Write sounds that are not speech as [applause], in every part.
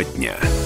Тема дня.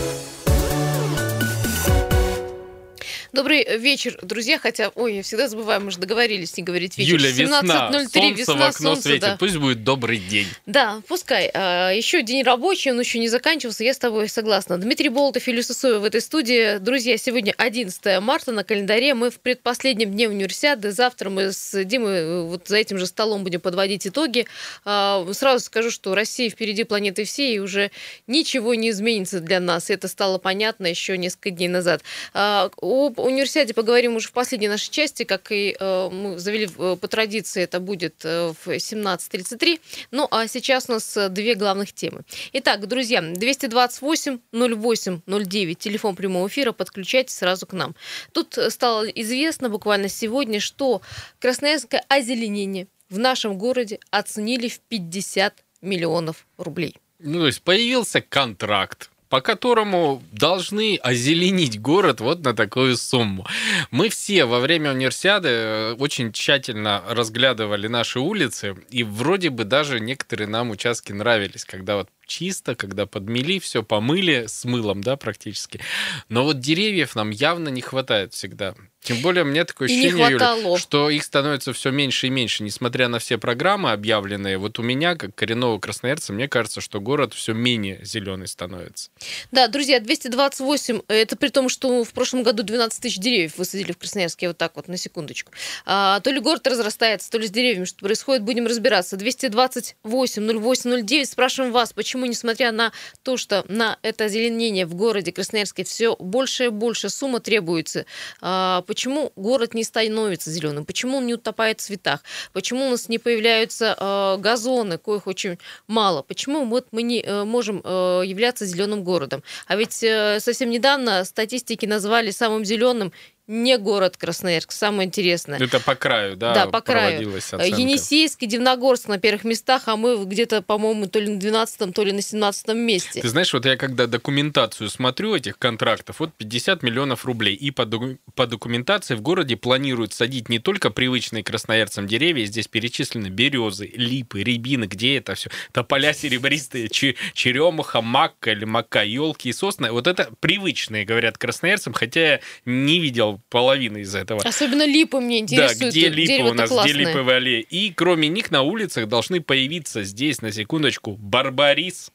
Добрый вечер, друзья. Хотя, ой, я всегда забываю, мы же договорились не говорить вечер. Юля, весна, 17.03, солнце весна, в окно солнце, светит. да. Пусть будет добрый день. Да, пускай. А, еще день рабочий, он еще не заканчивался, я с тобой согласна. Дмитрий Болтов, Юлия Сысоева в этой студии. Друзья, сегодня 11 марта на календаре. Мы в предпоследнем дне универсиады. Завтра мы с Димой э, вот за этим же столом будем подводить итоги. А, Сразу скажу, что Россия впереди планеты всей, и уже ничего не изменится для нас. Это стало понятно еще несколько дней назад. А, Об универсиаде поговорим уже в последней нашей части, как и э, мы завели э, по традиции, это будет э, в 17.33. Ну, а сейчас у нас э, две главных темы. Итак, друзья, 228 08 09, телефон прямого эфира, подключайтесь сразу к нам. Тут стало известно буквально сегодня, что красноярское озеленение в нашем городе оценили в 50 миллионов рублей. Ну, то есть появился контракт по которому должны озеленить город вот на такую сумму. Мы все во время универсиады э, очень тщательно разглядывали наши улицы, и вроде бы даже некоторые нам участки нравились, когда вот чисто, когда подмели, все помыли с мылом, да, практически. Но вот деревьев нам явно не хватает всегда. Тем более, мне такое ощущение, Юля, что их становится все меньше и меньше, несмотря на все программы объявленные. Вот у меня, как коренного красноярца, мне кажется, что город все менее зеленый становится. Да, друзья, 228, это при том, что в прошлом году 12 тысяч деревьев высадили в Красноярске, вот так вот, на секундочку. А, то ли город разрастается, то ли с деревьями что происходит, будем разбираться. 228 08 09, спрашиваем вас, почему, несмотря на то, что на это озеленение в городе Красноярске все больше и больше сумма требуется, а, почему город не становится зеленым, почему он не утопает в цветах, почему у нас не появляются а, газоны, коих очень мало, почему вот мы не э, можем э, являться зеленым городом. А ведь э, совсем недавно статистики назвали самым зеленым не город Красноярск, самое интересное. Это по краю, да, Да, по краю. проводилась оценка. Енисейск и Дивногорск на первых местах, а мы где-то, по-моему, то ли на 12 то ли на 17 месте. Ты знаешь, вот я когда документацию смотрю этих контрактов, вот 50 миллионов рублей, и по, по документации в городе планируют садить не только привычные красноярцам деревья, здесь перечислены березы, липы, рябины, где это все, тополя серебристые, че- черемуха, макка или мака, елки и сосны. Вот это привычные, говорят красноярцам, хотя я не видел половины из этого. Особенно липы мне интересуют. Да, где липы у нас, классное. где липовые аллеи. И кроме них на улицах должны появиться здесь, на секундочку, барбарис.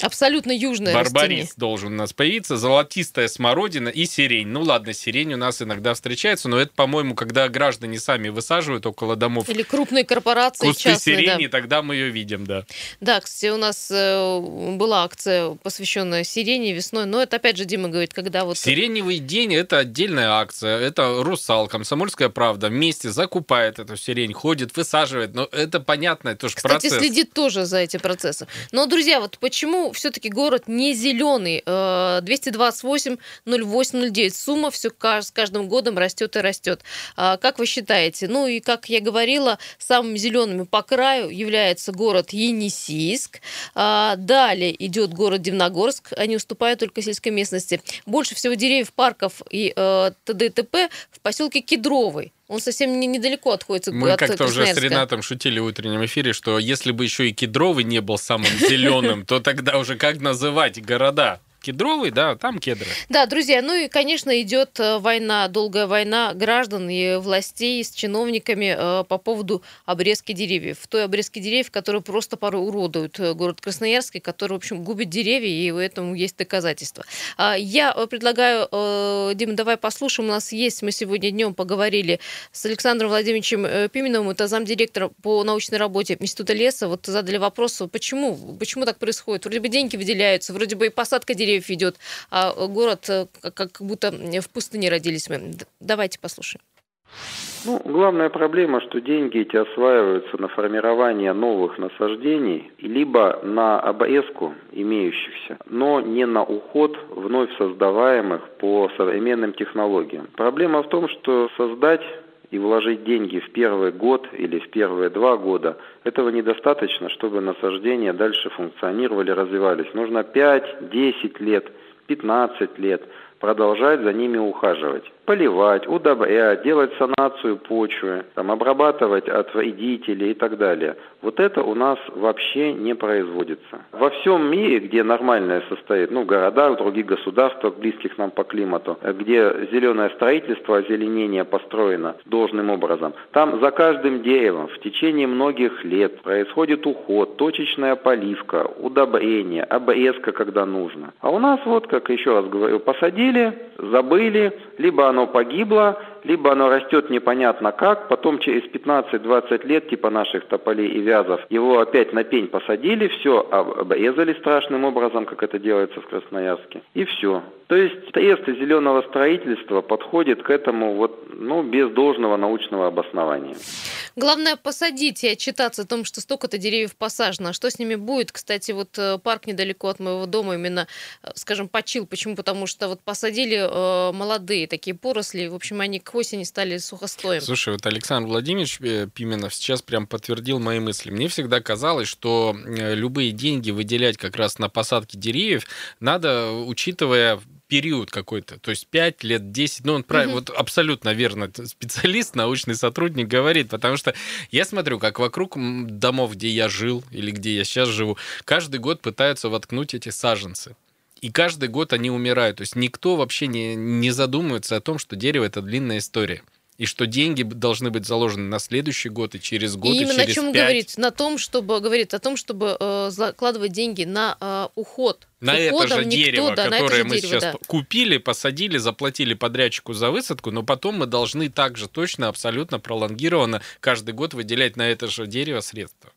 Абсолютно южное Барбарис растение. должен у нас появиться, золотистая смородина и сирень. Ну ладно, сирень у нас иногда встречается, но это, по-моему, когда граждане сами высаживают около домов Или крупные корпорации кусты частные, да. сирени, тогда мы ее видим, да. Да, кстати, у нас э, была акция, посвященная сирене весной, но это опять же Дима говорит, когда вот... Сиреневый день – это отдельная акция, это «Русал», «Комсомольская правда» вместе закупает эту сирень, ходит, высаживает, но это понятно, это же Кстати, процесс. следит тоже за этим процессом. Но, друзья, вот почему все-таки город не зеленый? Э, 228 08 09. Сумма все с каждым годом растет и растет. А Как вы считаете? Ну и, как я говорила, самыми зелеными по краю является город Енисейск. А Далее идет город Дивногорск. Они уступают только сельской местности. Больше всего деревьев, парков и э, т.д. и т.п. в поселке Кедровый. Он совсем не- недалеко отходит Мы от как-то уже с. Ренатом шутили в утреннем эфире, что если бы еще и кедровый не был самым зеленым, то тогда уже как называть города? Кедровый, да, там кедры. Да, друзья, ну и, конечно, идет э, война, долгая война граждан и властей с чиновниками э, по поводу обрезки деревьев. Той обрезки деревьев, которые просто порой уродуют э, город Красноярск, и который, в общем, губит деревья, и в этом есть доказательства. А, Я предлагаю, Дима, давай послушаем. У нас есть, мы сегодня днем поговорили с Александром Владимировичем Пименовым, это замдиректора по научной работе Института леса. Вот задали вопрос, почему, почему так происходит? Вроде бы деньги выделяются, вроде бы и посадка деревьев идет, а город э, как, будто в пустыне родились мы. Давайте послушаем. Ну, главная проблема, что деньги эти осваиваются на формирование новых насаждений, либо на обрезку имеющихся, но не на уход вновь создаваемых по современным технологиям. Проблема в том, что создать и вложить деньги в первый год или в первые два года, этого недостаточно, чтобы насаждения дальше функционировали, развивались. Нужно 5-10 лет, 15 лет. Продолжать за ними ухаживать. Поливать, удобрять, делать санацию почвы, там, обрабатывать от вредителей и так далее. Вот это у нас вообще не производится. Во всем мире, где нормальное состоит, ну, в городах, в других государствах, близких нам по климату, где зеленое строительство, озеленение построено должным образом, там за каждым деревом в течение многих лет происходит уход, точечная поливка, удобрение, обрезка, когда нужно. А у нас вот, как еще раз говорю, посадили, забыли, либо оно погибло, либо оно растет непонятно как, потом через 15-20 лет, типа наших тополей и вязов, его опять на пень посадили, все обрезали страшным образом, как это делается в Красноярске, и все. То есть средства зеленого строительства подходит к этому вот, ну, без должного научного обоснования. Главное посадить и отчитаться о том, что столько-то деревьев посажено. А что с ними будет? Кстати, вот э, парк недалеко от моего дома именно, э, скажем, почил. Почему? Потому что вот посадили э, молодые такие поросли. В общем, они к осени стали сухостоем. Слушай, вот Александр Владимирович э, Пименов сейчас прям подтвердил мои мысли. Мне всегда казалось, что любые деньги выделять как раз на посадки деревьев надо, учитывая период какой-то, то есть 5 лет, 10, ну он правильно, вот абсолютно верно специалист, научный сотрудник говорит, потому что я смотрю, как вокруг домов, где я жил или где я сейчас живу, каждый год пытаются воткнуть эти саженцы. И каждый год они умирают. То есть никто вообще не, не задумывается о том, что дерево это длинная история и что деньги должны быть заложены на следующий год и через год и, и именно через о чем 5. говорит на том чтобы говорит о том чтобы э, закладывать деньги на э, уход на это же никто, дерево, да, которое мы дерево, сейчас да. купили, посадили, заплатили подрядчику за высадку, но потом мы должны также точно, абсолютно пролонгированно каждый год выделять на это же дерево средства.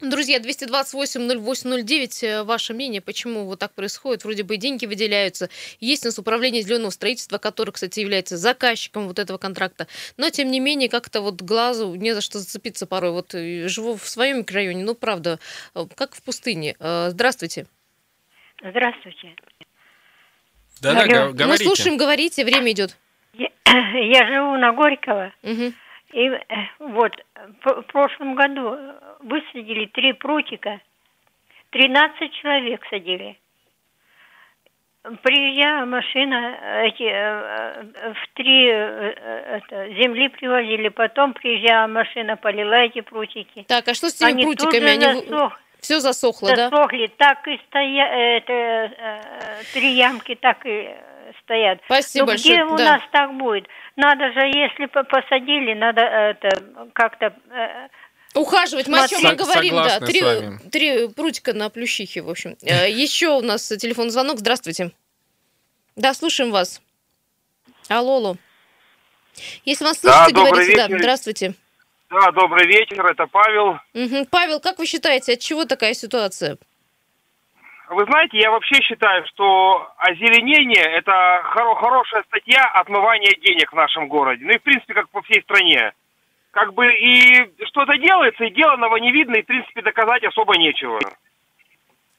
Друзья, 228-0809, э, ваше мнение, почему вот так происходит? Вроде бы деньги выделяются. Есть у нас управление зеленого строительства, которое, кстати, является заказчиком вот этого контракта. Но, тем не менее, как-то вот глазу не за что зацепиться порой. Вот живу в своем микрорайоне, ну, правда, э, как в пустыне. Э, здравствуйте. Здравствуйте. Да, да, говорите. Мы слушаем, говорите, время идет. Я, [clears throat] я живу на Горького. Угу. И э, вот в прошлом году высадили три прутика, 13 человек садили. Приезжая машина, эти э, э, в три это, земли привозили, потом приезжала машина, полила эти прутики. Так, а что с теми Они прутиками? Они засох... все засохло, засохли, да? Засохли, так и стоят, это, три ямки так и стоят. Спасибо Но большое. где у да. нас так будет? Надо же, если посадили, надо это как-то э, Ухаживать, мы о чем мы говорим, да. Три, три прутика на плющихе, в общем. [laughs] Э, Еще у нас телефон звонок. Здравствуйте. Да, слушаем вас. Алло, алло. Если вас слышите, да, говорите, вечер. да, здравствуйте. Да, добрый вечер, это Павел. Угу. Павел, как вы считаете, от чего такая ситуация? Вы знаете, я вообще считаю, что озеленение – это хоро- хорошая статья отмывания денег в нашем городе. Ну и, в принципе, как по всей стране. Как бы и что-то делается, и деланного не видно, и, в принципе, доказать особо нечего.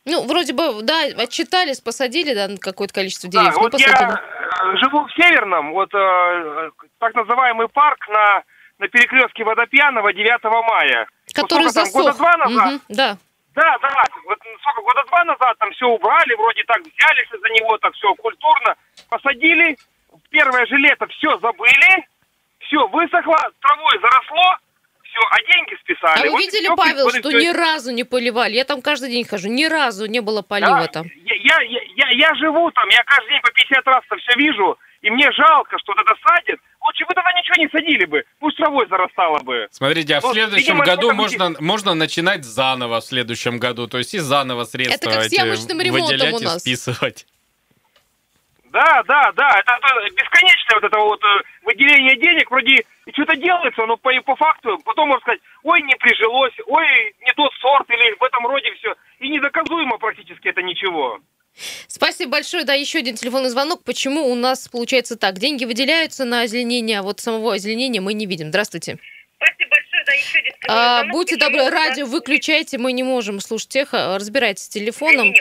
Ну, вроде бы, да, отчитались, посадили, да, какое-то количество деревьев. Да, вот я э, живу в Северном, вот э, так называемый парк на, на перекрестке Водопьяного 9 мая. Который ну, засох. Там, года два назад. Угу, да. Да, да, вот сколько, года два назад там все убрали, вроде так взялись за него, так все культурно, посадили, первое же лето все забыли, все высохло, травой заросло, все, а деньги списали. А вы видели, вот, Павел, что все... ни разу не поливали? Я там каждый день хожу, ни разу не было полива да, там. Я, я, я, я живу там, я каждый день по 50 раз там все вижу, и мне жалко, что это садит. Лучше бы тогда ничего не садили бы, пусть травой зарастало бы. Смотрите, а в следующем видимо, году можно, можно начинать заново в следующем году, то есть и заново средства это как эти выделять у нас. и списывать. Да, да, да, это, это бесконечное вот это вот э, выделение денег, вроде что-то делается, но по, по факту потом можно сказать, ой, не прижилось, ой, не тот сорт, или в этом роде все. И недоказуемо практически это ничего. Спасибо большое. Да, еще один телефонный звонок. Почему у нас получается так? Деньги выделяются на озеленение, а вот самого озеленения мы не видим. Здравствуйте. Спасибо большое. Да, еще один а, Будьте добры, радио выключайте, мы не можем слушать эхо. Разбирайтесь с телефоном.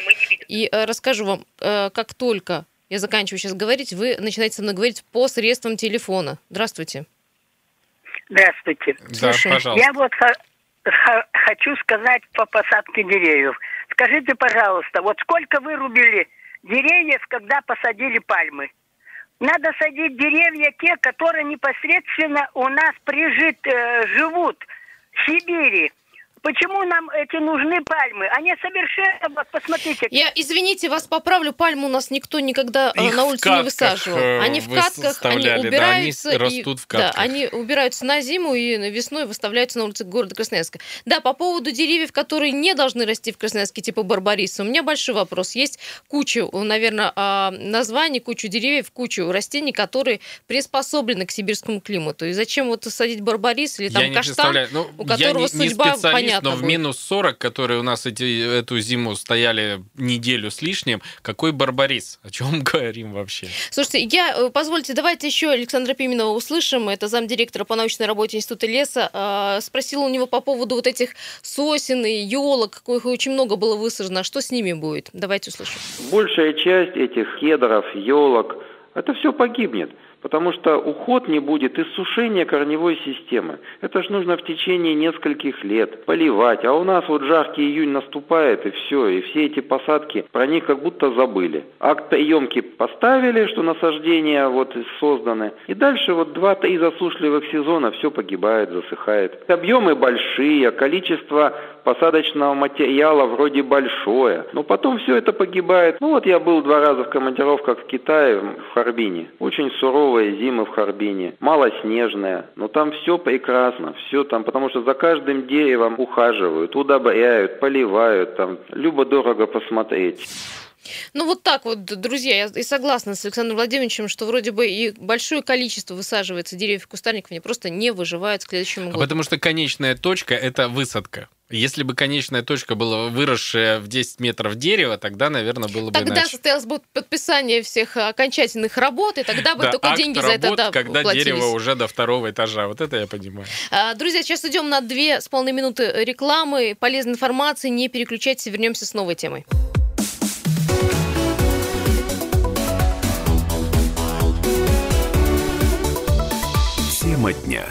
И э, расскажу вам, э, как только я заканчиваю сейчас говорить, вы начинаете со мной говорить по средствам телефона. Здравствуйте. Здравствуйте. Да, пожалуйста. Я вот хочу сказать по посадке деревьев. Скажите, пожалуйста, вот сколько вырубили деревьев, когда посадили пальмы? надо садить деревья те, которые непосредственно у нас прижит, э, живут в Сибири. Почему нам эти нужны пальмы? Они совершенно, вот посмотрите. Я, извините, вас поправлю, пальму у нас никто никогда э, Их на улице не высаживал. э, Они в катках, они выставляли, да, они убираются. и- растут в Да, катках. они убираются на зиму и весной выставляются на улице города Красноярска. Да, по поводу деревьев, которые не должны расти в Красноярске, типа барбариса, у меня большой вопрос. Есть куча, наверное, а, названий, кучу деревьев, кучу растений, которые приспособлены к сибирскому климату. И зачем вот садить барбарис или там я не каштан? представляю. Ну, у которого не, не судьба специалист, понятна но в будет. минус 40, которые у нас эти, эту зиму стояли неделю с лишним, какой барбарис? О чем [laughs] говорим вообще? Слушайте, я, э, позвольте, давайте еще Александра Пименова услышим. Это замдиректора по научной работе Института леса. А, Спросила у него по поводу вот этих сосен и елок, их очень много было высажено. Что с ними будет? Давайте услышим. Большая часть этих кедров, елок, это все погибнет. Потому что уход не будет иссушения корневой системы. Это ж нужно в течение нескольких лет поливать. А у нас вот жаркий июнь наступает, и все. И все эти посадки, про них как будто забыли. Актоемки поставили, что насаждения вот созданы. И дальше вот два-три засушливых сезона все погибает, засыхает. Объемы большие, количество посадочного материала вроде большое. Но потом все это погибает. Ну вот я был два раза в командировках в Китае, в Харбине. Очень суровые зимы в Харбине. Малоснежная. Но там все прекрасно. Все там, потому что за каждым деревом ухаживают, удобряют, поливают. Там любо-дорого посмотреть. Ну вот так вот, друзья, я и согласна с Александром Владимировичем, что вроде бы и большое количество высаживается деревьев и кустарников, они просто не выживают к следующему А году. потому что конечная точка – это высадка. Если бы конечная точка была выросшая в 10 метров дерева, тогда, наверное, было бы Тогда иначе. состоялось бы подписание всех окончательных работ, и тогда бы Да, только акт деньги за это работ, да, когда платились. дерево уже до второго этажа. Вот это я понимаю. А, Друзья, сейчас идем на две с половиной минуты рекламы, полезной информации. Не переключайтесь, вернемся с новой темой. Тема дня.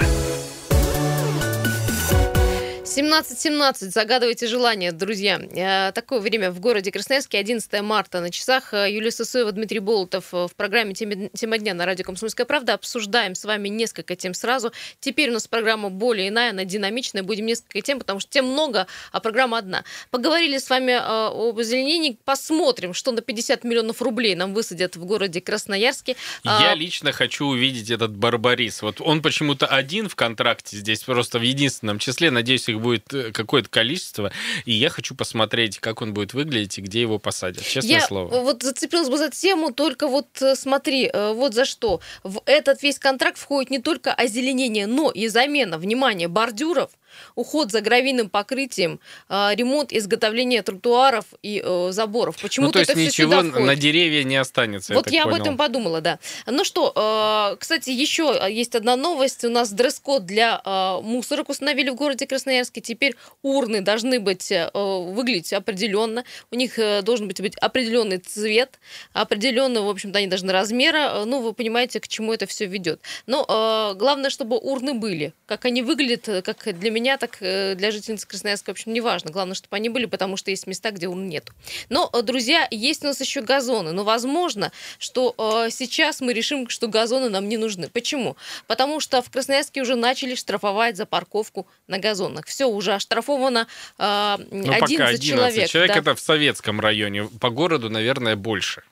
17.17. Загадывайте желание, друзья. Э, Такое время в городе Красноярске, 11 марта. На часах э, Юлия Сысоева, Дмитрий Болотов э, в программе «Тема «Тема дня» на радио «Комсомольская правда». Обсуждаем с вами несколько тем сразу. Теперь у нас программа более иная, она динамичная. Будем несколько тем, потому что тем много, а программа одна. Поговорили с вами об озеленении. Посмотрим, что на 50 миллионов рублей нам высадят в городе Красноярске. Я А, лично хочу увидеть этот барбарис. Вот он почему-то один в контракте здесь, просто в единственном числе. Надеюсь, их будет э, какое-то количество. И я хочу посмотреть, как он будет выглядеть и где его посадят. Честное Я слово. вот зацепилась бы за тему, только вот э, смотри, э, вот за что. В этот весь контракт входит не только озеленение, но и замена, внимание, бордюров, уход за гравийным покрытием, э, ремонт, изготовление тротуаров и э, заборов. Ну, Почему-то то есть это ничего на деревья не останется. Вот так я об этом подумала, да. Ну что, э, кстати, еще есть одна новость. У нас дресс-код для э, мусорок установили в городе Красноярске. Теперь урны должны быть выглядеть определенно. У них должен быть, быть определенный цвет, определенного, в общем-то, они должны размера. Ну, вы понимаете, к чему это все ведет. Но главное, чтобы урны были. Как они выглядят, как для меня, так э, для жительниц Красноярска, в общем, не важно. Главное, чтобы они были, потому что есть места, где урн нет. Но, э, друзья, есть у нас еще газоны. Но возможно, что э, сейчас мы решим, что газоны нам не нужны. Почему? Потому что в Красноярске уже начали штрафовать за парковку на газонах. Все, уже оштрафовано э, Ну, 11, пока 11 человек. человек. да. это в советском районе. По городу, наверное, больше.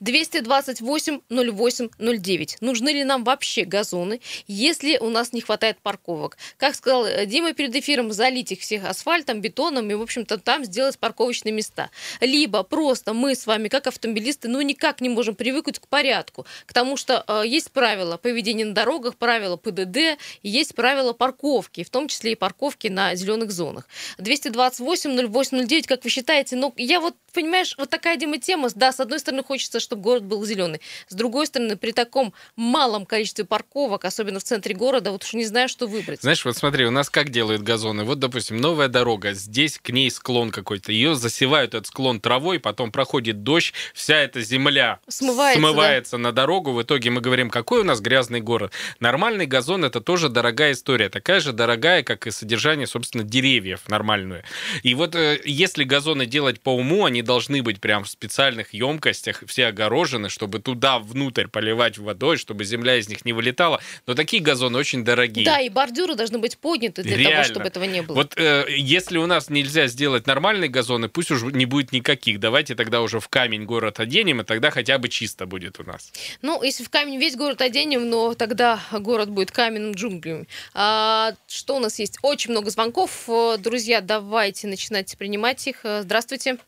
228 08 09. Нужны ли нам вообще газоны, если у нас не хватает парковок? Как сказал э, Дима перед эфиром, залить их всех асфальтом, бетоном и, в общем-то, там сделать парковочные места. Либо просто мы с вами, как автомобилисты, ну никак не можем привыкнуть к порядку, к тому, что э, есть правила поведения на дорогах, правила ПДД, есть правила парковки, в том числе и парковки на зеленых зонах. 228 08 09, как вы считаете? Ну, я вот, понимаешь, вот такая, Дима, тема, да, с одной стороны, хочется, чтобы город был зеленый. С другой стороны, при таком малом количестве парковок, особенно в центре города, вот уж не знаю, что выбрать. Знаешь, вот смотри, у нас как делают газоны. Вот, допустим, новая дорога, здесь к ней склон какой-то. Ее засевают этот склон травой, потом проходит дождь, вся эта земля Смывается, смывается на дорогу. В итоге мы говорим, какой у нас грязный город. Нормальный газон это тоже дорогая история. Такая же дорогая, как и содержание, собственно, деревьев нормальную. И вот э, если газоны делать по уму, они должны быть прям в специальных емкостях, все огорожены, чтобы туда внутрь поливать водой, чтобы земля из них не вылетала. Но такие газоны очень дорогие. Да, и бордюры должны быть подняты для Реально. того, чтобы этого не было. Вот э, если у нас нельзя сделать нормальные газоны, пусть уже не будет никаких. Давайте тогда уже в камень город оденем, и тогда хотя бы чисто будет у нас. Ну, если в камень весь город оденем, но тогда город будет каменным джунглями. А, что у нас есть? Очень много звонков. Друзья, давайте начинать принимать их. Здравствуйте.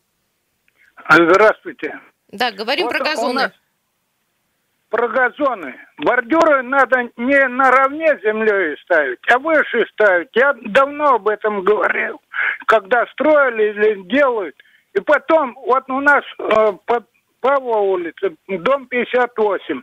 Здравствуйте. Да, говорим вот про газоны. Про газоны. Бордюры надо не наравне с землей ставить, а выше ставить. Я давно об этом говорил, когда строили или делают. И потом, вот у нас э, под Павла улице, дом 58.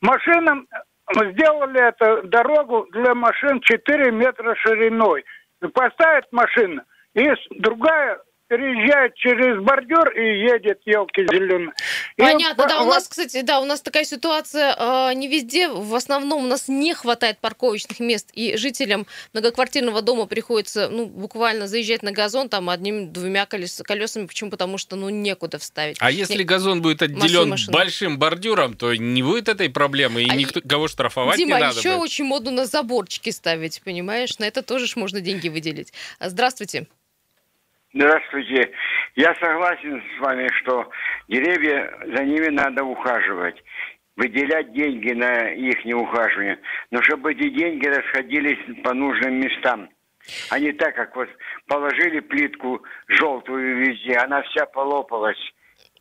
Машинам сделали эту дорогу для машин 4 метра шириной. Поставят машину, и другая переезжает через бордюр и едет елки зеленые. Понятно, и да, у нас, кстати, да, у нас такая ситуация э, не везде, в основном у нас не хватает парковочных мест, и жителям многоквартирного дома приходится, ну, буквально заезжать на газон там одним-двумя колес, колесами, почему? Потому что, ну, некуда вставить. А если не... газон будет отделен большим бордюром, то не будет этой проблемы, и а никто, кого штрафовать Дима, не надо еще будет. очень модно на заборчики ставить, понимаешь? На это тоже ж можно деньги выделить. Здравствуйте. Здравствуйте. Я согласен с вами, что деревья, за ними надо ухаживать выделять деньги на их неухаживание, но чтобы эти деньги расходились по нужным местам. А не так, как вот положили плитку желтую везде, она вся полопалась.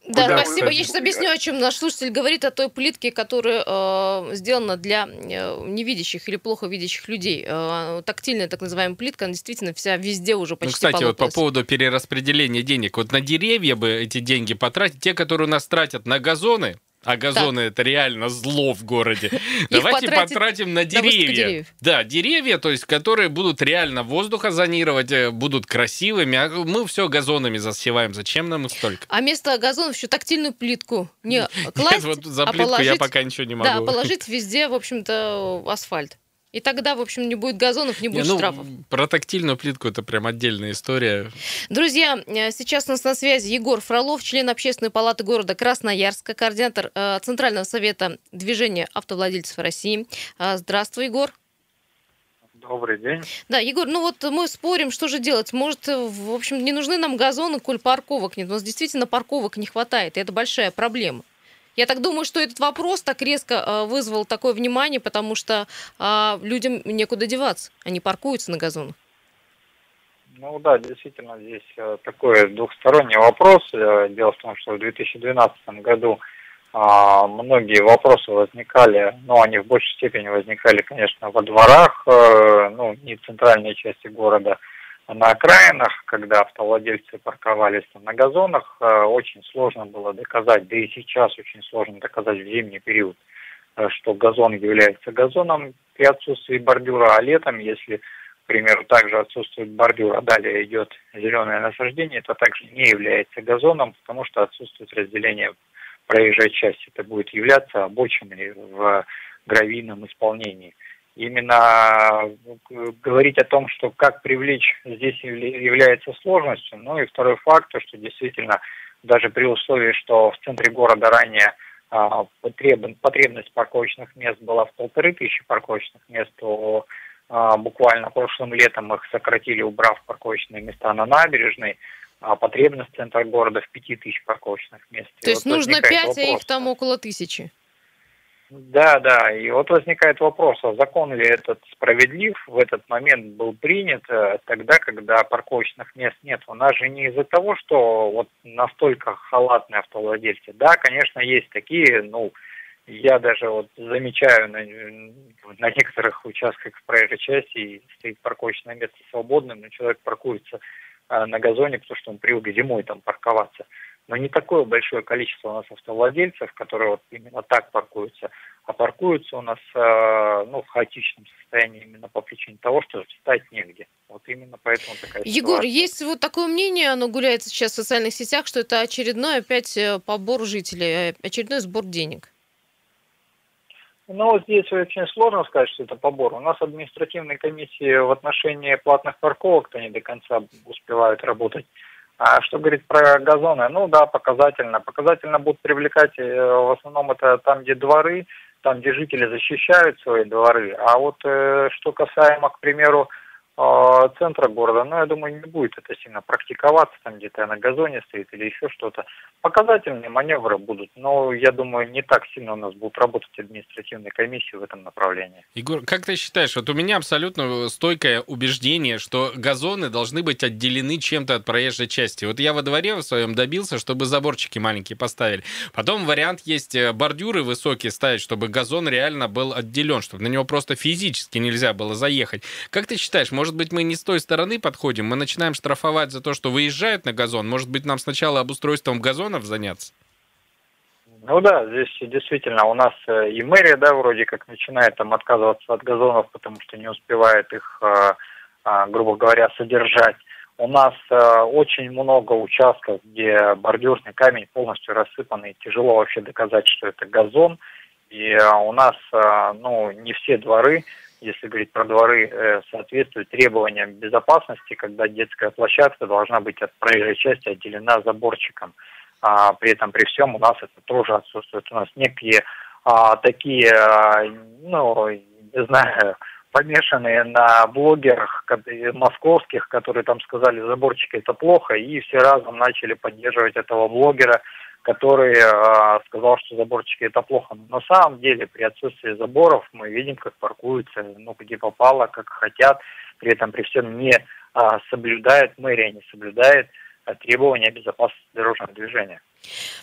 Да, Куда спасибо. Вы... Я сейчас объясню, о чем наш слушатель говорит, о той плитке, которая э, сделана для э, невидящих или плохо видящих людей. Э, тактильная так называемая плитка, она действительно вся везде уже ну, почти Ну, кстати, полопалась. вот по поводу перераспределения денег. Вот на деревья бы эти деньги потратить. Те, которые у нас тратят на газоны, а газоны так. это реально зло в городе. [laughs] Давайте потратим на деревья. Да, деревья, то есть, которые будут реально воздуха зонировать, э, будут красивыми. А мы все газонами засеваем. Зачем нам их столько? А вместо газонов еще тактильную плитку не [laughs] класть, Нет, вот за а плитку а положить, я пока ничего не могу. Да, положить везде, в общем-то, асфальт. И тогда, в общем, не будет газонов, не будет не, ну, штрафов. Про тактильную плитку это прям отдельная история. Друзья, э, сейчас у нас на связи Егор Фролов, член общественной палаты города Красноярска, координатор э, Центрального совета движения автовладельцев России. Э, здравствуй, Егор. Добрый день. Да, Егор, ну вот мы спорим, что же делать. Может, в общем, не нужны нам газоны, коль парковок нет. У нас действительно парковок не хватает, и это большая проблема. Я так думаю, что этот вопрос так резко э, вызвал такое внимание, потому что а, людям некуда деваться. Они паркуются на газонах. Ну да, действительно, здесь э, такой двухсторонний вопрос. Э, дело в том, что в 2012 году а, многие вопросы возникали, но они в большей степени возникали, конечно, во дворах, ну, не в центральной части города, на окраинах, когда автовладельцы парковались на газонах, э, очень сложно было доказать, да и сейчас очень сложно доказать в зимний период, э, что газон является газоном при отсутствии бордюра, а летом, если, к примеру, также отсутствует бордюр, а далее идет зеленое насаждение, это также не является газоном, потому что отсутствует разделение проезжей части. Это будет являться обочиной в гравийном исполнении именно э, говорить о том, что как привлечь здесь является сложностью. Ну и второй факт, то, что действительно даже при условии, что в центре города ранее а, потребность парковочных мест была в полторы тысячи парковочных мест, то а, буквально прошлым летом их сократили, убрав парковочные места на набережной, а потребность центра города в пяти тысяч парковочных мест. То есть вот нужно пять, а их там около тысячи? Да, да, и вот возникает вопрос, а закон ли этот справедлив в этот момент был принят э, тогда, когда парковочных мест нет. У нас же не из-за того, что вот настолько халатные автовладельцы. Да, конечно, есть такие, ну, я даже вот замечаю на, на некоторых участках проезжей части стоит парковочное место свободным, но человек паркуется э, на газоне, потому что он привык зимой там парковаться но не такое большое количество у нас автовладельцев, которые вот именно так паркуются, а паркуются у нас э, ну, в хаотичном состоянии именно по причине того, что встать негде. Вот именно поэтому такая Егор, ситуация. есть вот такое мнение, оно гуляет сейчас в социальных сетях, что это очередной опять э, побор жителей, э, очередной сбор денег. Ну, вот здесь очень сложно сказать, что это побор. У нас административные комиссии в отношении платных парковок-то не до конца успевают работать. А что говорить про газоны? Ну да, показательно. Показательно будут привлекать, э, в основном это там, где дворы, там, где жители защищают свои дворы. А вот э, что касаемо, к примеру, центра города, но я думаю, не будет это сильно практиковаться, там где-то на газоне стоит или еще что-то. Показательные маневры будут, но я думаю, не так сильно у нас будут работать административные комиссии в этом направлении. Егор, как ты считаешь, вот у меня абсолютно стойкое убеждение, что газоны должны быть отделены чем-то от проезжей части. Вот я во дворе в своем добился, чтобы заборчики маленькие поставили. Потом вариант есть э, бордюры высокие ставить, чтобы газон реально был отделен, чтобы на него просто физически нельзя было заехать. Как ты считаешь, может может быть, мы не с той стороны подходим, мы начинаем штрафовать за то, что выезжают на газон. Может быть, нам сначала обустройством газонов заняться? Ну да, здесь действительно у нас э, и мэрия, да, вроде как начинает там отказываться от газонов, потому что не успевает их, э, а, грубо говоря, содержать. У нас э, очень много участков, где бордюрный камень полностью рассыпанный, тяжело вообще доказать, что это газон. И у нас, ну, не все дворы если говорить про дворы, э, соответствует требованиям безопасности, когда детская площадка должна быть от проезжей части отделена заборчиком. А при этом, при всем, у нас это тоже отсутствует. У нас некие а, такие, а, ну, не знаю, помешанные на блогерах московских, которые там сказали, заборчики это плохо, и все разом начали поддерживать этого блогера, который э, сказал, что заборчики это плохо. Но на самом деле при отсутствии заборов мы видим, как паркуются, ну, где попало, как хотят, при этом при всем не э, соблюдает, мэрия не соблюдает э, требования безопасности дорожного движения.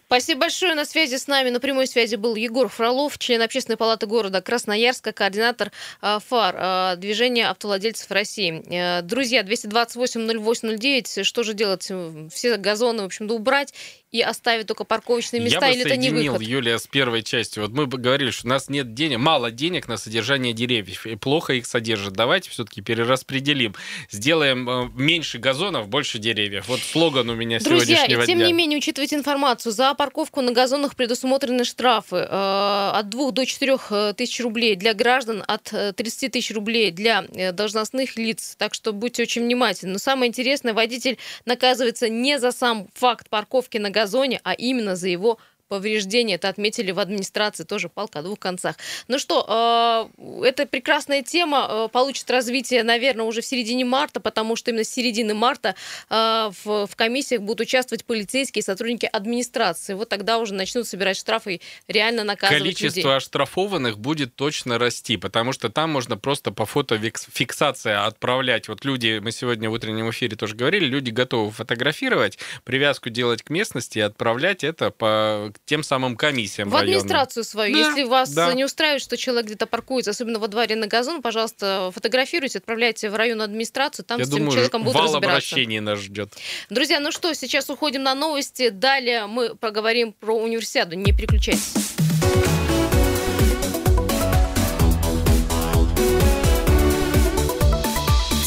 Спасибо большое. На связи с нами, на прямой связи был Егор Фролов, член Общественной палаты города Красноярска, координатор э, ФАР, э, Движения автовладельцев России. Э, друзья, 228-08-09, что же делать? Все газоны, в общем-то, убрать и оставить только парковочные места, Я или это не выход? Юлия, с первой частью. Вот мы бы говорили, что у нас нет денег, мало денег на содержание деревьев, и плохо их содержат. Давайте все-таки перераспределим. Сделаем меньше газонов, больше деревьев. Вот слоган у меня Друзья, сегодняшнего и тем дня. не менее, учитывайте информацию. За парковку на газонах предусмотрены штрафы э, от 2 до 4 э, тысяч рублей для граждан, от 30 э, тысяч рублей для должностных лиц. Так что будьте очень внимательны. Но самое интересное, водитель наказывается не за сам факт парковки на газоне, а именно за его повреждения. Это отметили в администрации, тоже палка о двух концах. Ну что, э, это прекрасная тема, э, получит развитие, наверное, уже в середине марта, потому что именно с середины марта э, в, в комиссиях будут участвовать полицейские и сотрудники администрации. Вот тогда уже начнут собирать штрафы и реально наказывать Количество людей. оштрафованных будет точно расти, потому что там можно просто по фотофиксации отправлять. Вот люди, мы сегодня в утреннем эфире тоже говорили, люди готовы фотографировать, привязку делать к местности и отправлять это по тем самым комиссиям В администрацию свою. Да, Если вас да. не устраивает, что человек где-то паркуется, особенно во дворе на газон, пожалуйста, фотографируйте, отправляйте в районную администрацию, там Я с думаю, этим человеком будут вал разбираться. обращений нас ждет. Друзья, ну что, сейчас уходим на новости. Далее мы поговорим про универсиаду. Не переключайтесь.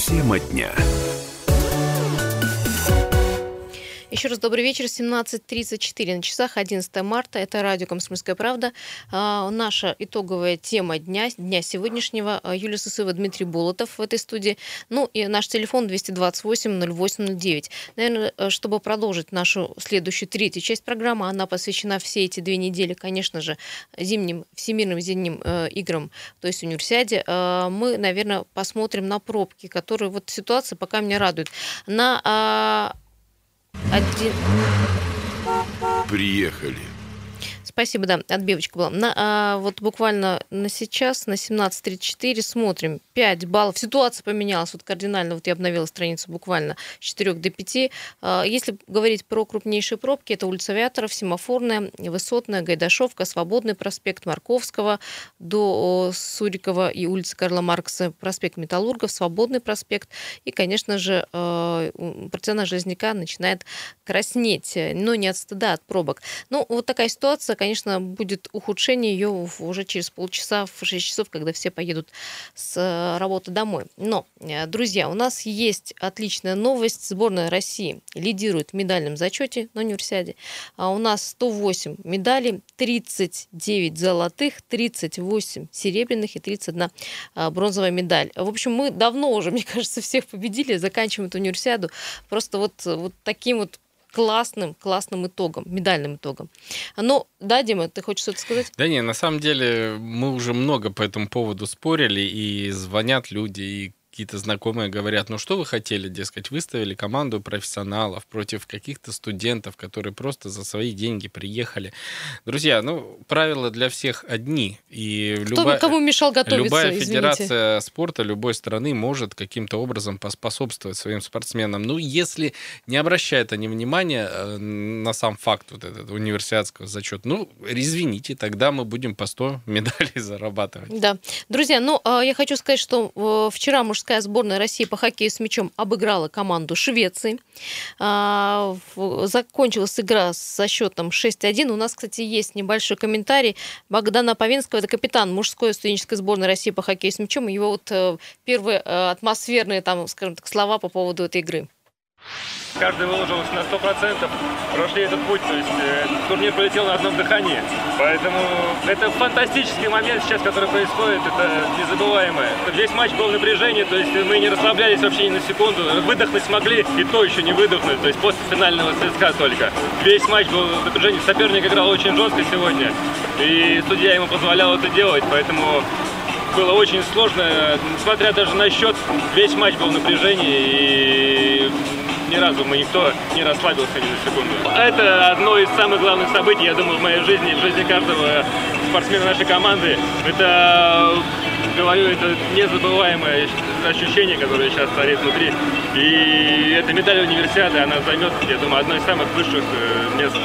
Тема дня. Еще раз добрый вечер. 17.34 на часах, 11 марта. Это радио «Комсомольская правда». А, наша итоговая тема дня, дня сегодняшнего. А, Юлия Сусыва, Дмитрий Болотов в этой студии. Ну и наш телефон 228-08-09. Наверное, э, чтобы продолжить нашу следующую, третью часть программы, она посвящена все эти две недели, конечно же, зимним, всемирным зимним э, играм, то есть универсиаде. Э, мы, наверное, посмотрим на пробки, которые... Вот ситуация пока меня радует. На а, один... Приехали. Спасибо, да, отбивочка была. На, а, вот буквально на сейчас, на 17.34 смотрим. 5 баллов. Ситуация поменялась вот кардинально. Вот я обновила страницу буквально с 4 до 5. А, если говорить про крупнейшие пробки, это улица Авиаторов, Семафорная, Высотная, Гайдашовка, Свободный проспект Марковского до Сурикова и улицы Карла Маркса, проспект Металлургов, Свободный проспект. И, конечно же, а, партизана Железняка начинает краснеть, но не от стыда, а от пробок. Ну, вот такая ситуация, конечно, конечно, будет ухудшение ее уже через полчаса, в 6 часов, когда все поедут с работы домой. Но, друзья, у нас есть отличная новость. Сборная России лидирует в медальном зачете на универсиаде. А у нас 108 медалей, 39 золотых, 38 серебряных и 31 бронзовая медаль. В общем, мы давно уже, [laughs] мне кажется, всех победили, заканчиваем эту универсиаду просто вот, вот таким вот классным, классным итогом, медальным итогом. Но, да, Дима, ты хочешь что-то сказать? Да не, на самом деле мы уже много по этому поводу спорили, и звонят люди, и какие-то знакомые говорят, ну что вы хотели, дескать, выставили команду профессионалов против каких-то студентов, которые просто за свои деньги приехали. Друзья, ну, правила для всех одни. И Кто, любая, кому мешал готовиться, Любая извините. федерация спорта любой страны может каким-то образом поспособствовать своим спортсменам. Ну, если не обращает они внимания э, на сам факт вот этот универсиадского зачета, ну, извините, тогда мы будем по 100 [laughs] медалей зарабатывать. Да. Друзья, ну, а я хочу сказать, что э, вчера мужская мужская сборная России по хоккею с мячом обыграла команду Швеции. А, закончилась игра со счетом 6-1. У нас, кстати, есть небольшой комментарий Богдана Повинского. Это капитан мужской студенческой сборной России по хоккею с мячом. Его вот э, первые э, атмосферные, там, скажем так, слова по поводу этой игры. Каждый выложился на 100%, прошли этот путь, то есть э, турнир полетел на одном дыхании. Поэтому это фантастический момент сейчас, который происходит, это незабываемое. Весь матч был в то есть мы не расслаблялись вообще ни на секунду. Выдохнуть смогли, и то еще не выдохнуть, то есть после финального свистка только. Весь матч был в напряжении, соперник играл очень жестко сегодня, и судья ему позволял это делать, поэтому было очень сложно, несмотря даже на счет, весь матч был в и ни разу мы никто не расслабился ни на секунду. Это одно из самых главных событий, я думаю, в моей жизни, в жизни каждого спортсмена нашей команды. Это, говорю, это незабываемое ощущение, которое сейчас царит внутри. И эта медаль универсиады, она займет, я думаю, одно из самых высших э, мест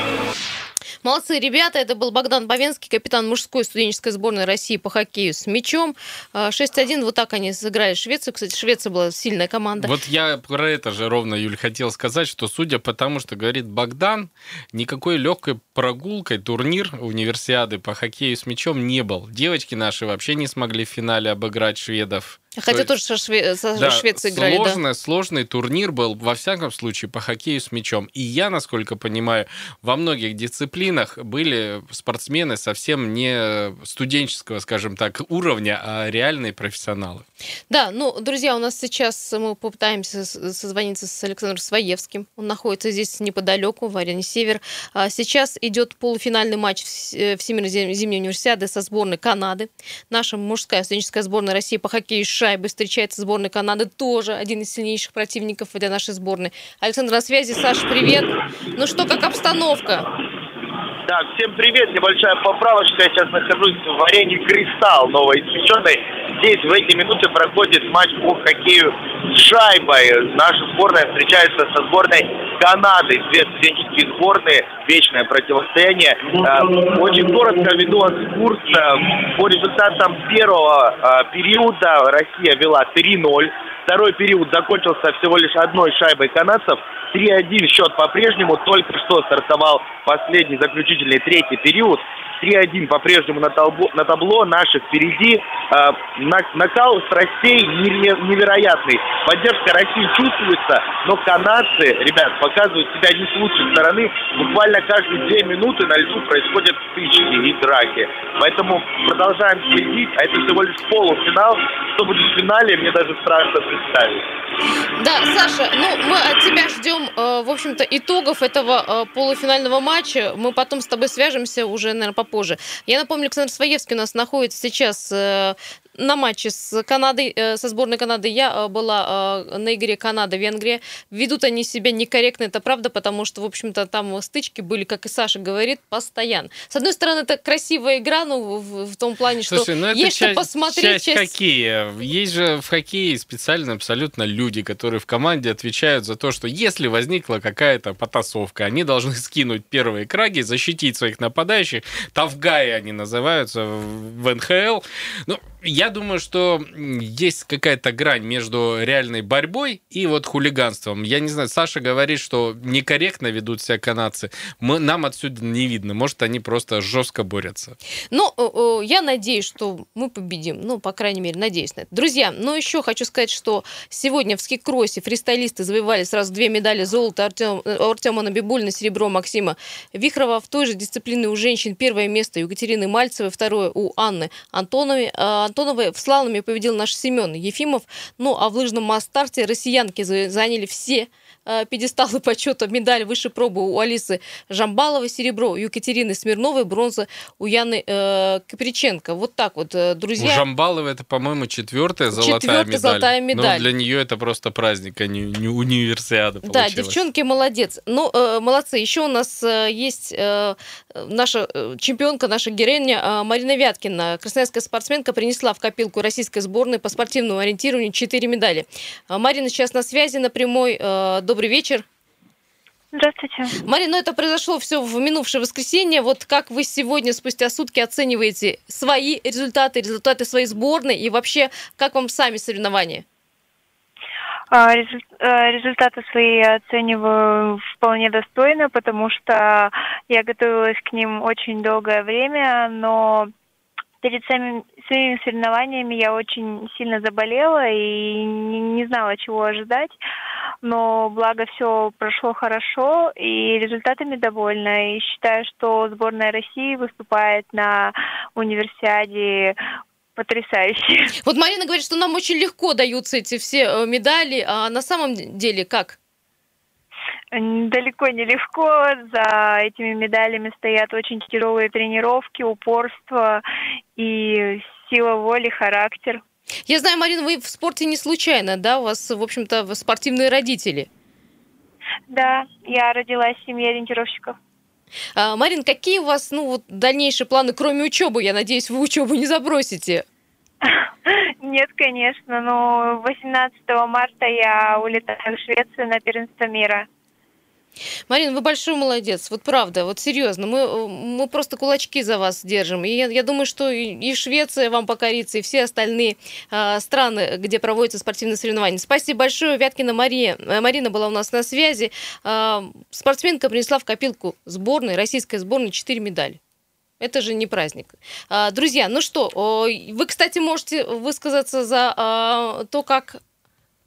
Молодцы ребята. Это был Богдан Бавенский, капитан мужской студенческой сборной России по хоккею с мячом. 6-1. А, вот так они сыграли Швецию. Кстати, Швеция была сильная команда. Вот я про это же ровно, Юль, хотел сказать, что судя по тому, что говорит Богдан, никакой легкой прогулкой турнир универсиады по хоккею с мячом не был. Девочки наши вообще не смогли в финале обыграть шведов. Хотя тоже со, Шве... со да, Швецией играли, сложный, да? Сложный турнир был, во всяком случае, по хоккею с мячом. И я, насколько понимаю, во многих дисциплинах были спортсмены совсем не студенческого, скажем так, уровня, а реальные профессионалы. Да, ну, друзья, у нас сейчас мы попытаемся созвониться с Александром Своевским. Он находится здесь неподалеку, в арене «Север». А сейчас идет полуфинальный матч э, Всемирной зимней универсиады со сборной Канады. Наша мужская студенческая сборная России по хоккею шайбы встречается сборная Канады, тоже один из сильнейших противников для нашей сборной. Александр на связи. Саша, привет. Ну что, как обстановка? Да, всем привет. Небольшая поправочка. Я сейчас нахожусь в арене «Кристалл» новоиспеченной. Здесь в эти минуты проходит матч по хоккею с шайбой. Наша сборная встречается со сборной Канады. Две студенческие сборные. Вечное противостояние. Э, очень коротко веду вас в курс. Э, по результатам первого э, периода Россия вела 3-0. Второй период закончился всего лишь одной шайбой канадцев. 3-1 счет по-прежнему. Только что стартовал последний заключительный третий период. 3-1 по-прежнему на, толбо, на табло. Наши впереди. Э, накал страстей невероятный. Поддержка России чувствуется, но канадцы, ребят, показывают себя не с лучшей стороны. Буквально каждые две минуты на льду происходят стычки и драки. Поэтому продолжаем следить. А это всего лишь полуфинал. Что будет в финале, мне даже страшно представить. Да, Саша, ну мы от тебя ждем, э, в общем-то, итогов этого э, полуфинального матча. Мы потом с тобой свяжемся уже, наверное, попозже. Я напомню, Александр Своевский у нас находится сейчас э, на матче с Канадой, э, со сборной Канады я э, была э, на игре Канада-Венгрия. Ведут они себя некорректно, это правда, потому что, в общем-то, там стычки были, как и Саша говорит, постоянно. С одной стороны, это красивая игра, ну, в, в том плане, что Слушай, ну это есть часть, что посмотреть. Часть, часть хоккея. Есть же в хоккее специально абсолютно люди, которые в команде отвечают за то, что если возникла какая-то потасовка, они должны скинуть первые краги, защитить своих нападающих. Тавгаи они называются в НХЛ. Ну, я я думаю, что есть какая-то грань между реальной борьбой и вот хулиганством. Я не знаю, Саша говорит, что некорректно ведут себя канадцы. Мы, нам отсюда не видно. Может, они просто жестко борются. Ну, я надеюсь, что мы победим. Ну, по крайней мере, надеюсь на это. Друзья, но еще хочу сказать, что сегодня в скиккроссе фристайлисты завоевали сразу две медали золота Артем, Артема Набибулина, серебро Максима Вихрова. В той же дисциплине у женщин первое место Екатерины Мальцевой, второе у Анны Антоновой. А, Антоновой в слаломе победил наш Семен Ефимов. Ну, а в лыжном масс-старте россиянки заняли все пьедесталы [laughs] почета медаль выше пробы у Алисы Жамбаловой, серебро у Екатерины Смирновой, бронза у Яны э, Каприченко. Вот так вот, э, друзья. У Жамбаловой это, по-моему, четвертая золотая четвертая медаль. золотая медаль. Но для нее это просто праздник, а не, не универсиада получилась. Да, девчонки молодец. Ну, э, молодцы. Еще у нас э, есть э, наша э, чемпионка, наша героиня э, Марина Вяткина. Красноярская спортсменка принесла в копилку российской сборной по спортивному ориентированию 4 медали. Марина сейчас на связи на прямой. Э, добрый вечер. Здравствуйте. Марина, ну это произошло все в минувшее воскресенье. Вот как вы сегодня, спустя сутки, оцениваете свои результаты, результаты своей сборной и вообще, как вам сами соревнования? А, э, результаты свои оцениваю вполне достойно, потому что я готовилась к ним очень долгое время, но перед самим, своими соревнованиями я очень сильно заболела и не, не знала, чего ожидать. Но благо все прошло хорошо и результатами довольна. И считаю, что сборная России выступает на универсиаде потрясающе. Вот Марина говорит, что нам очень легко даются эти все э, медали, а на самом деле как? Далеко не легко. За этими медалями стоят очень тяжелые тренировки, упорство и сила воли, характер. Я знаю, Марина, вы в спорте не случайно, да? У вас, в общем-то, спортивные родители. Да, я родилась в семье ориентировщиков. А, Марин, какие у вас ну, вот, дальнейшие планы, кроме учебы? Я надеюсь, вы учебу не забросите. [laughs] Нет, конечно, но 18 марта я улетаю в Швецию на первенство мира. Марина, вы большой молодец, вот правда, вот серьезно, мы, мы просто кулачки за вас держим. И я, я думаю, что и Швеция вам покорится, и все остальные э, страны, где проводятся спортивные соревнования. Спасибо большое, Вяткина Мария. Э, Марина была у нас на связи. Э, спортсменка принесла в копилку сборной, российской сборной 4 медали. Это же не праздник. Друзья, ну что, вы, кстати, можете высказаться за то, как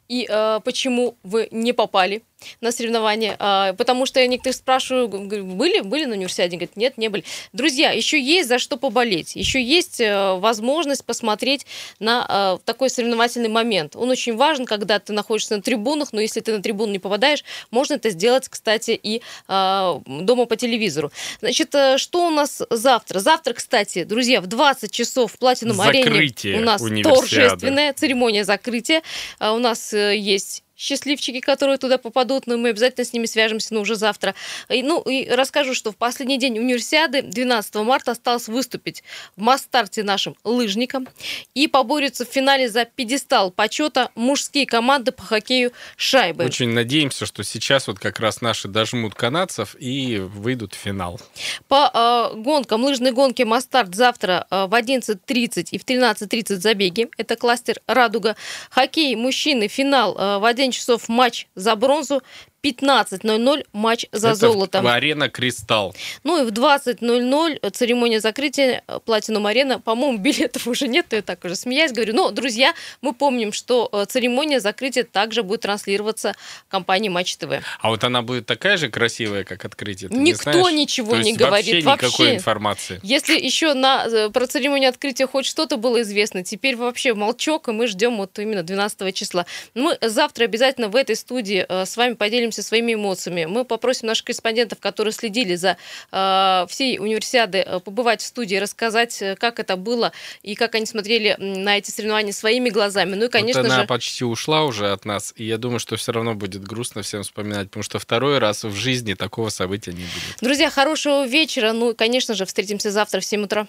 и почему вы не попали на соревнования, а, потому что я некоторых спрашиваю, говорю, были, были на универсиаде? Говорят, нет, не были. Друзья, еще есть за что поболеть, еще есть э, возможность посмотреть на э, такой соревновательный момент. Он очень важен, когда ты находишься на трибунах, но если ты на трибуну не попадаешь, можно это сделать, кстати, и а, дома по телевизору. Значит, э, что у нас завтра? Завтра, кстати, друзья, в 20 часов в Платинум Арене у нас торжественная церемония закрытия. А у нас есть счастливчики, которые туда попадут, но мы обязательно с ними свяжемся, но уже завтра. И, ну, и расскажу, что в последний день универсиады, 12 марта, осталось выступить в масс-старте нашим лыжникам и поборются в финале за пьедестал почета мужские команды по хоккею шайбы. Очень надеемся, что сейчас вот как раз наши дожмут канадцев и выйдут в финал. По э, гонкам, лыжной гонке масс-старт завтра э, в 11.30 и в 13.30 забеги. Это кластер «Радуга». Хоккей мужчины, финал э, в 11 7 часов матч за бронзу, 15.00 матч за Это золото. В арена «Кристалл». Ну и в 20.00 церемония закрытия Платинум Арена. По-моему, [laughs] билетов уже нет, я так уже смеясь говорю. Но, друзья, мы помним, что э, церемония закрытия также будет транслироваться компанией Матч ТВ. А вот она будет такая же красивая, как открытие? Ты Никто не ничего То не говорит. Вообще, вообще никакой информации. Если еще на, э, про церемонию открытия хоть что-то было известно, теперь вообще молчок, и мы ждем вот именно 12 числа. Мы завтра обязательно в этой студии э, с вами поделимся поделимся своими эмоциями. Мы попросим наших корреспондентов, которые следили за э, всей универсиады, э, побывать в студии, рассказать, э, как это было и как они смотрели на эти соревнования своими глазами. Ну и, конечно вот она же... почти ушла уже от нас, и я думаю, что все равно будет грустно всем вспоминать, потому что второй раз в жизни такого события не будет. Друзья, хорошего вечера. Ну, и, конечно же, встретимся завтра в 7 утра.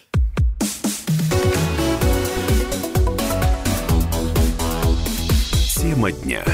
Тема дня.